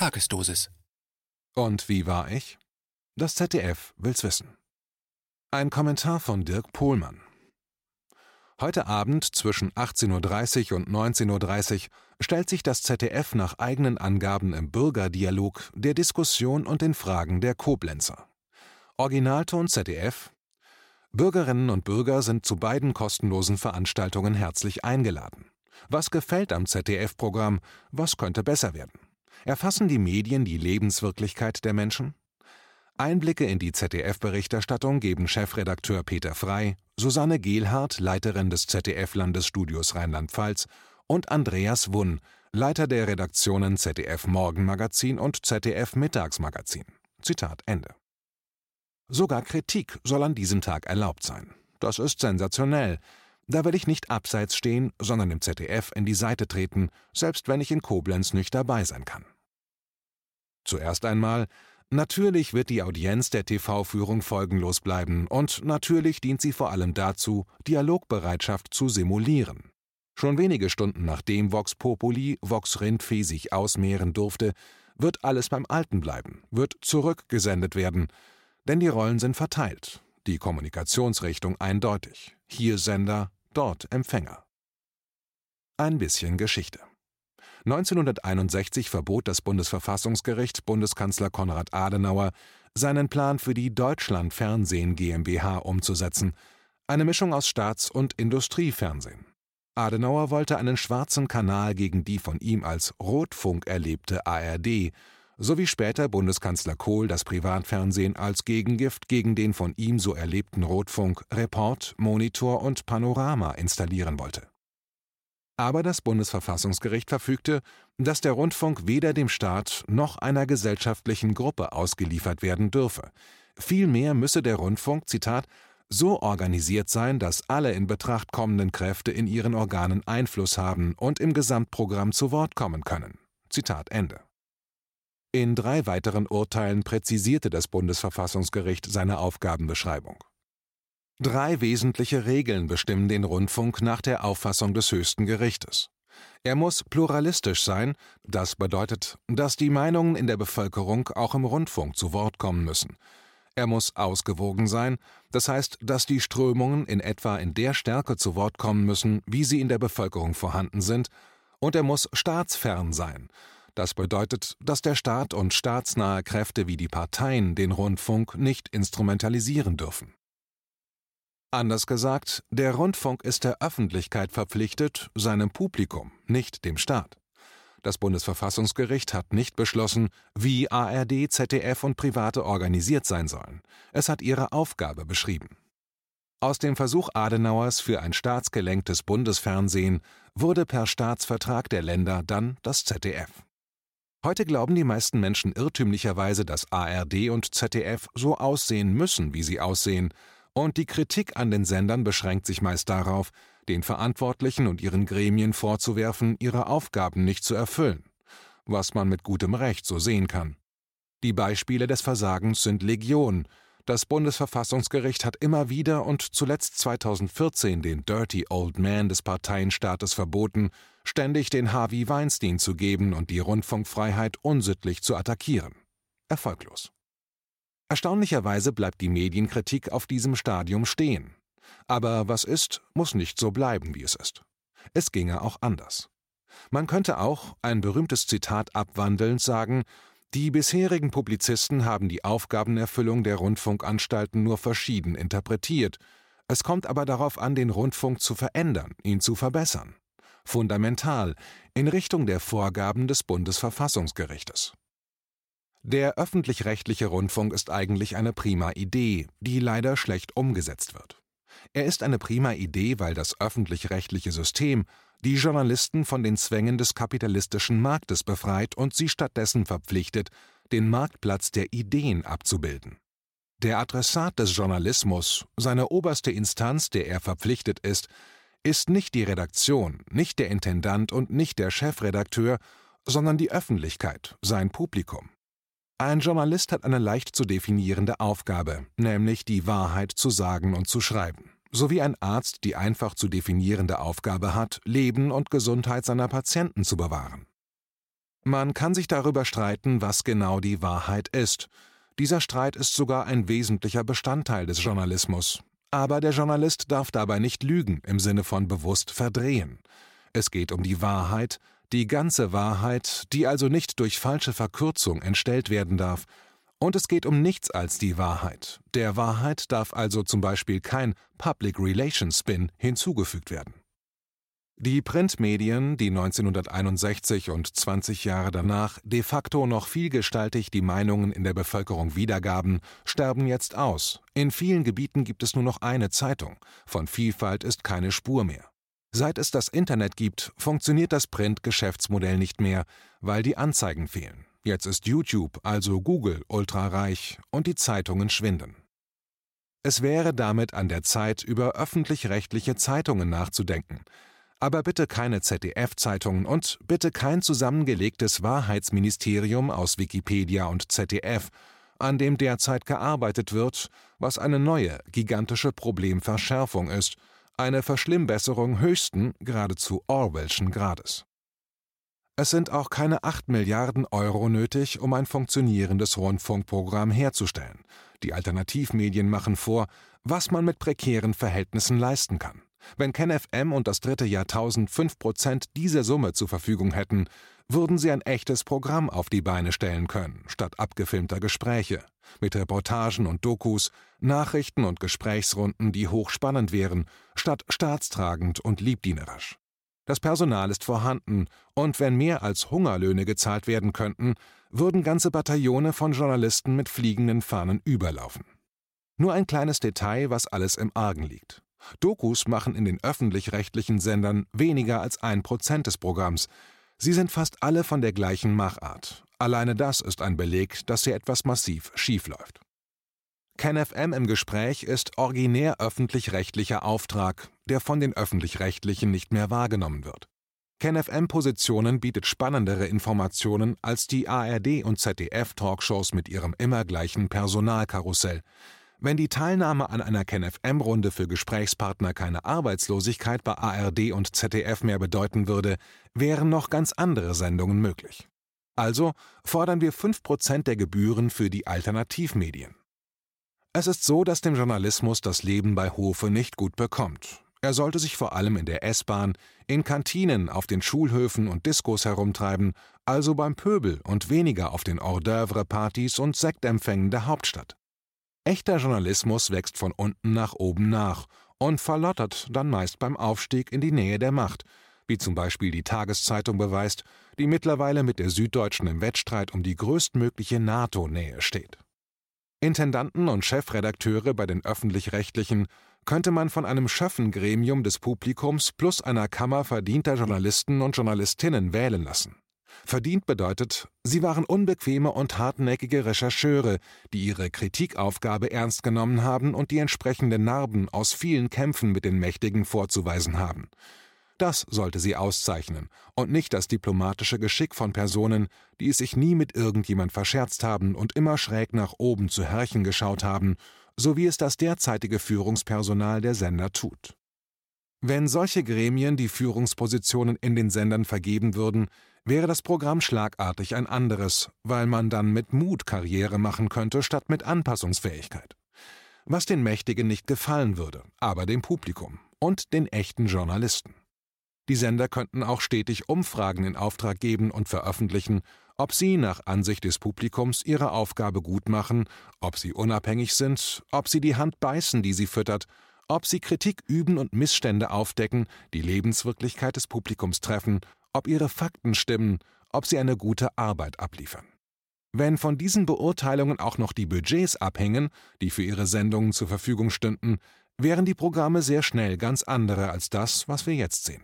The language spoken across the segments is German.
Tagesdosis. Und wie war ich? Das ZDF will's wissen. Ein Kommentar von Dirk Pohlmann. Heute Abend zwischen 18.30 Uhr und 19.30 Uhr stellt sich das ZDF nach eigenen Angaben im Bürgerdialog der Diskussion und den Fragen der Koblenzer. Originalton ZDF Bürgerinnen und Bürger sind zu beiden kostenlosen Veranstaltungen herzlich eingeladen. Was gefällt am ZDF-Programm? Was könnte besser werden? Erfassen die Medien die Lebenswirklichkeit der Menschen? Einblicke in die ZDF-Berichterstattung geben Chefredakteur Peter Frei, Susanne Gehlhardt, Leiterin des ZDF-Landesstudios Rheinland-Pfalz, und Andreas Wunn, Leiter der Redaktionen ZDF Morgenmagazin und ZDF Mittagsmagazin. Zitat Ende. Sogar Kritik soll an diesem Tag erlaubt sein. Das ist sensationell. Da will ich nicht abseits stehen, sondern im ZDF in die Seite treten, selbst wenn ich in Koblenz nicht dabei sein kann. Zuerst einmal, natürlich wird die Audienz der TV-Führung folgenlos bleiben und natürlich dient sie vor allem dazu, Dialogbereitschaft zu simulieren. Schon wenige Stunden nachdem Vox Populi, Vox Rindvieh sich ausmehren durfte, wird alles beim Alten bleiben, wird zurückgesendet werden, denn die Rollen sind verteilt, die Kommunikationsrichtung eindeutig. Hier Sender, dort Empfänger. Ein bisschen Geschichte. 1961 verbot das Bundesverfassungsgericht Bundeskanzler Konrad Adenauer, seinen Plan für die Deutschlandfernsehen GmbH umzusetzen, eine Mischung aus Staats- und Industriefernsehen. Adenauer wollte einen schwarzen Kanal gegen die von ihm als Rotfunk erlebte ARD sowie später Bundeskanzler Kohl das Privatfernsehen als Gegengift gegen den von ihm so erlebten Rotfunk Report, Monitor und Panorama installieren wollte. Aber das Bundesverfassungsgericht verfügte, dass der Rundfunk weder dem Staat noch einer gesellschaftlichen Gruppe ausgeliefert werden dürfe. Vielmehr müsse der Rundfunk, Zitat, so organisiert sein, dass alle in Betracht kommenden Kräfte in ihren Organen Einfluss haben und im Gesamtprogramm zu Wort kommen können. Zitat Ende. In drei weiteren Urteilen präzisierte das Bundesverfassungsgericht seine Aufgabenbeschreibung. Drei wesentliche Regeln bestimmen den Rundfunk nach der Auffassung des höchsten Gerichtes. Er muss pluralistisch sein, das bedeutet, dass die Meinungen in der Bevölkerung auch im Rundfunk zu Wort kommen müssen. Er muss ausgewogen sein, das heißt, dass die Strömungen in etwa in der Stärke zu Wort kommen müssen, wie sie in der Bevölkerung vorhanden sind, und er muss staatsfern sein, das bedeutet, dass der Staat und staatsnahe Kräfte wie die Parteien den Rundfunk nicht instrumentalisieren dürfen. Anders gesagt, der Rundfunk ist der Öffentlichkeit verpflichtet, seinem Publikum, nicht dem Staat. Das Bundesverfassungsgericht hat nicht beschlossen, wie ARD, ZDF und Private organisiert sein sollen. Es hat ihre Aufgabe beschrieben. Aus dem Versuch Adenauers für ein staatsgelenktes Bundesfernsehen wurde per Staatsvertrag der Länder dann das ZDF. Heute glauben die meisten Menschen irrtümlicherweise, dass ARD und ZDF so aussehen müssen, wie sie aussehen, und die Kritik an den Sendern beschränkt sich meist darauf, den Verantwortlichen und ihren Gremien vorzuwerfen, ihre Aufgaben nicht zu erfüllen, was man mit gutem Recht so sehen kann. Die Beispiele des Versagens sind Legion, das Bundesverfassungsgericht hat immer wieder und zuletzt 2014 den Dirty Old Man des Parteienstaates verboten, ständig den Harvey Weinstein zu geben und die Rundfunkfreiheit unsittlich zu attackieren. Erfolglos. Erstaunlicherweise bleibt die Medienkritik auf diesem Stadium stehen. Aber was ist, muss nicht so bleiben, wie es ist. Es ginge auch anders. Man könnte auch, ein berühmtes Zitat abwandelnd, sagen, die bisherigen Publizisten haben die Aufgabenerfüllung der Rundfunkanstalten nur verschieden interpretiert, es kommt aber darauf an, den Rundfunk zu verändern, ihn zu verbessern. Fundamental, in Richtung der Vorgaben des Bundesverfassungsgerichtes. Der öffentlich-rechtliche Rundfunk ist eigentlich eine prima Idee, die leider schlecht umgesetzt wird. Er ist eine prima Idee, weil das öffentlich-rechtliche System die Journalisten von den Zwängen des kapitalistischen Marktes befreit und sie stattdessen verpflichtet, den Marktplatz der Ideen abzubilden. Der Adressat des Journalismus, seine oberste Instanz, der er verpflichtet ist, ist nicht die Redaktion, nicht der Intendant und nicht der Chefredakteur, sondern die Öffentlichkeit, sein Publikum. Ein Journalist hat eine leicht zu definierende Aufgabe, nämlich die Wahrheit zu sagen und zu schreiben sowie ein Arzt die einfach zu definierende Aufgabe hat, Leben und Gesundheit seiner Patienten zu bewahren. Man kann sich darüber streiten, was genau die Wahrheit ist. Dieser Streit ist sogar ein wesentlicher Bestandteil des Journalismus. Aber der Journalist darf dabei nicht lügen im Sinne von bewusst verdrehen. Es geht um die Wahrheit, die ganze Wahrheit, die also nicht durch falsche Verkürzung entstellt werden darf. Und es geht um nichts als die Wahrheit. Der Wahrheit darf also zum Beispiel kein Public Relations Spin hinzugefügt werden. Die Printmedien, die 1961 und 20 Jahre danach de facto noch vielgestaltig die Meinungen in der Bevölkerung wiedergaben, sterben jetzt aus. In vielen Gebieten gibt es nur noch eine Zeitung. Von Vielfalt ist keine Spur mehr. Seit es das Internet gibt, funktioniert das Print-Geschäftsmodell nicht mehr, weil die Anzeigen fehlen. Jetzt ist YouTube, also Google, ultrareich und die Zeitungen schwinden. Es wäre damit an der Zeit, über öffentlich-rechtliche Zeitungen nachzudenken. Aber bitte keine ZDF-Zeitungen und bitte kein zusammengelegtes Wahrheitsministerium aus Wikipedia und ZDF, an dem derzeit gearbeitet wird, was eine neue, gigantische Problemverschärfung ist – eine Verschlimmbesserung höchsten, geradezu Orwellschen Grades. Es sind auch keine 8 Milliarden Euro nötig, um ein funktionierendes Rundfunkprogramm herzustellen. Die Alternativmedien machen vor, was man mit prekären Verhältnissen leisten kann. Wenn KenFM und das dritte Jahrtausend 5 Prozent dieser Summe zur Verfügung hätten, würden sie ein echtes Programm auf die Beine stellen können, statt abgefilmter Gespräche, mit Reportagen und Dokus, Nachrichten und Gesprächsrunden, die hochspannend wären, statt staatstragend und liebdienerisch. Das Personal ist vorhanden, und wenn mehr als Hungerlöhne gezahlt werden könnten, würden ganze Bataillone von Journalisten mit fliegenden Fahnen überlaufen. Nur ein kleines Detail, was alles im Argen liegt. Dokus machen in den öffentlich-rechtlichen Sendern weniger als ein Prozent des Programms, Sie sind fast alle von der gleichen Machart. Alleine das ist ein Beleg, dass hier etwas massiv schiefläuft. KenFM im Gespräch ist originär öffentlich-rechtlicher Auftrag, der von den öffentlich-rechtlichen nicht mehr wahrgenommen wird. KenFM-Positionen bietet spannendere Informationen als die ARD- und ZDF-Talkshows mit ihrem immer gleichen Personalkarussell, wenn die Teilnahme an einer KenFM-Runde für Gesprächspartner keine Arbeitslosigkeit bei ARD und ZDF mehr bedeuten würde, wären noch ganz andere Sendungen möglich. Also fordern wir 5% der Gebühren für die Alternativmedien. Es ist so, dass dem Journalismus das Leben bei Hofe nicht gut bekommt. Er sollte sich vor allem in der S-Bahn, in Kantinen, auf den Schulhöfen und Diskos herumtreiben, also beim Pöbel und weniger auf den Hors-d'oeuvre-Partys und Sektempfängen der Hauptstadt. Echter Journalismus wächst von unten nach oben nach und verlottert dann meist beim Aufstieg in die Nähe der Macht, wie zum Beispiel die Tageszeitung beweist, die mittlerweile mit der Süddeutschen im Wettstreit um die größtmögliche NATO-Nähe steht. Intendanten und Chefredakteure bei den öffentlich-rechtlichen könnte man von einem Schöffengremium des Publikums plus einer Kammer verdienter Journalisten und Journalistinnen wählen lassen. Verdient bedeutet, sie waren unbequeme und hartnäckige Rechercheure, die ihre Kritikaufgabe ernst genommen haben und die entsprechenden Narben aus vielen Kämpfen mit den Mächtigen vorzuweisen haben. Das sollte sie auszeichnen und nicht das diplomatische Geschick von Personen, die es sich nie mit irgendjemand verscherzt haben und immer schräg nach oben zu Herrchen geschaut haben, so wie es das derzeitige Führungspersonal der Sender tut. Wenn solche Gremien die Führungspositionen in den Sendern vergeben würden, wäre das Programm schlagartig ein anderes, weil man dann mit Mut Karriere machen könnte statt mit Anpassungsfähigkeit. Was den Mächtigen nicht gefallen würde, aber dem Publikum und den echten Journalisten. Die Sender könnten auch stetig Umfragen in Auftrag geben und veröffentlichen, ob sie nach Ansicht des Publikums ihre Aufgabe gut machen, ob sie unabhängig sind, ob sie die Hand beißen, die sie füttert, ob sie Kritik üben und Missstände aufdecken, die Lebenswirklichkeit des Publikums treffen ob ihre Fakten stimmen, ob sie eine gute Arbeit abliefern. Wenn von diesen Beurteilungen auch noch die Budgets abhängen, die für ihre Sendungen zur Verfügung stünden, wären die Programme sehr schnell ganz andere als das, was wir jetzt sehen.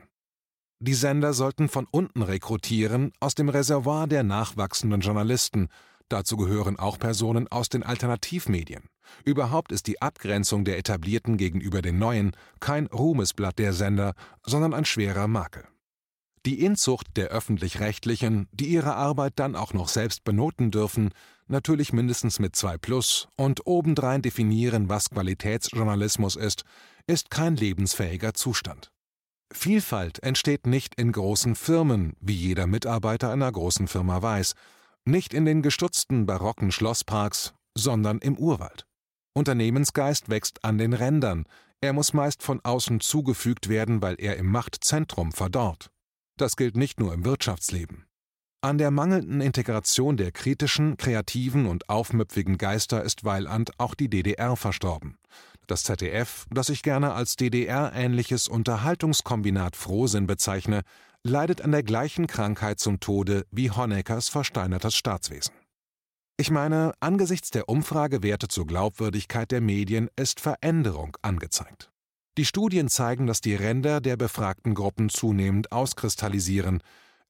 Die Sender sollten von unten rekrutieren, aus dem Reservoir der nachwachsenden Journalisten, dazu gehören auch Personen aus den Alternativmedien. Überhaupt ist die Abgrenzung der Etablierten gegenüber den Neuen kein Ruhmesblatt der Sender, sondern ein schwerer Makel. Die Inzucht der öffentlich-rechtlichen, die ihre Arbeit dann auch noch selbst benoten dürfen, natürlich mindestens mit 2 Plus und obendrein definieren, was Qualitätsjournalismus ist, ist kein lebensfähiger Zustand. Vielfalt entsteht nicht in großen Firmen, wie jeder Mitarbeiter einer großen Firma weiß, nicht in den gestutzten barocken Schlossparks, sondern im Urwald. Unternehmensgeist wächst an den Rändern, er muss meist von außen zugefügt werden, weil er im Machtzentrum verdorrt. Das gilt nicht nur im Wirtschaftsleben. An der mangelnden Integration der kritischen, kreativen und aufmüpfigen Geister ist Weiland auch die DDR verstorben. Das ZDF, das ich gerne als DDR-ähnliches Unterhaltungskombinat Frohsinn bezeichne, leidet an der gleichen Krankheit zum Tode wie Honeckers versteinertes Staatswesen. Ich meine, angesichts der Umfragewerte zur Glaubwürdigkeit der Medien ist Veränderung angezeigt. Die Studien zeigen, dass die Ränder der befragten Gruppen zunehmend auskristallisieren.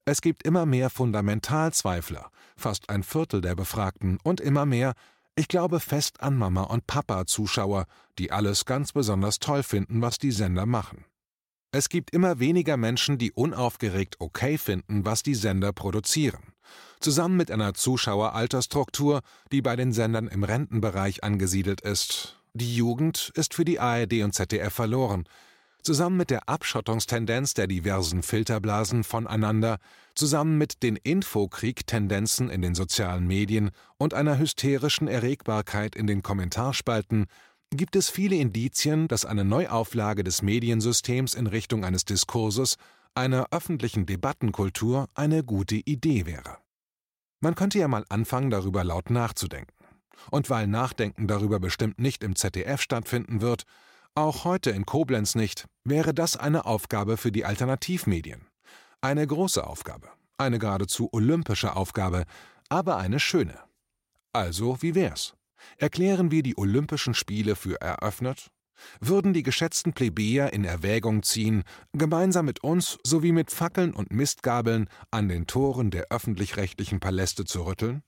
Es gibt immer mehr Fundamentalzweifler, fast ein Viertel der Befragten, und immer mehr, ich glaube fest an Mama und Papa Zuschauer, die alles ganz besonders toll finden, was die Sender machen. Es gibt immer weniger Menschen, die unaufgeregt okay finden, was die Sender produzieren. Zusammen mit einer Zuschaueralterstruktur, die bei den Sendern im Rentenbereich angesiedelt ist. Die Jugend ist für die ARD und ZDF verloren. Zusammen mit der Abschottungstendenz der diversen Filterblasen voneinander, zusammen mit den Infokrieg-Tendenzen in den sozialen Medien und einer hysterischen Erregbarkeit in den Kommentarspalten gibt es viele Indizien, dass eine Neuauflage des Mediensystems in Richtung eines Diskurses, einer öffentlichen Debattenkultur eine gute Idee wäre. Man könnte ja mal anfangen, darüber laut nachzudenken. Und weil Nachdenken darüber bestimmt nicht im ZDF stattfinden wird, auch heute in Koblenz nicht, wäre das eine Aufgabe für die Alternativmedien. Eine große Aufgabe, eine geradezu olympische Aufgabe, aber eine schöne. Also, wie wär's? Erklären wir die Olympischen Spiele für eröffnet? Würden die geschätzten Plebejer in Erwägung ziehen, gemeinsam mit uns sowie mit Fackeln und Mistgabeln an den Toren der öffentlich-rechtlichen Paläste zu rütteln?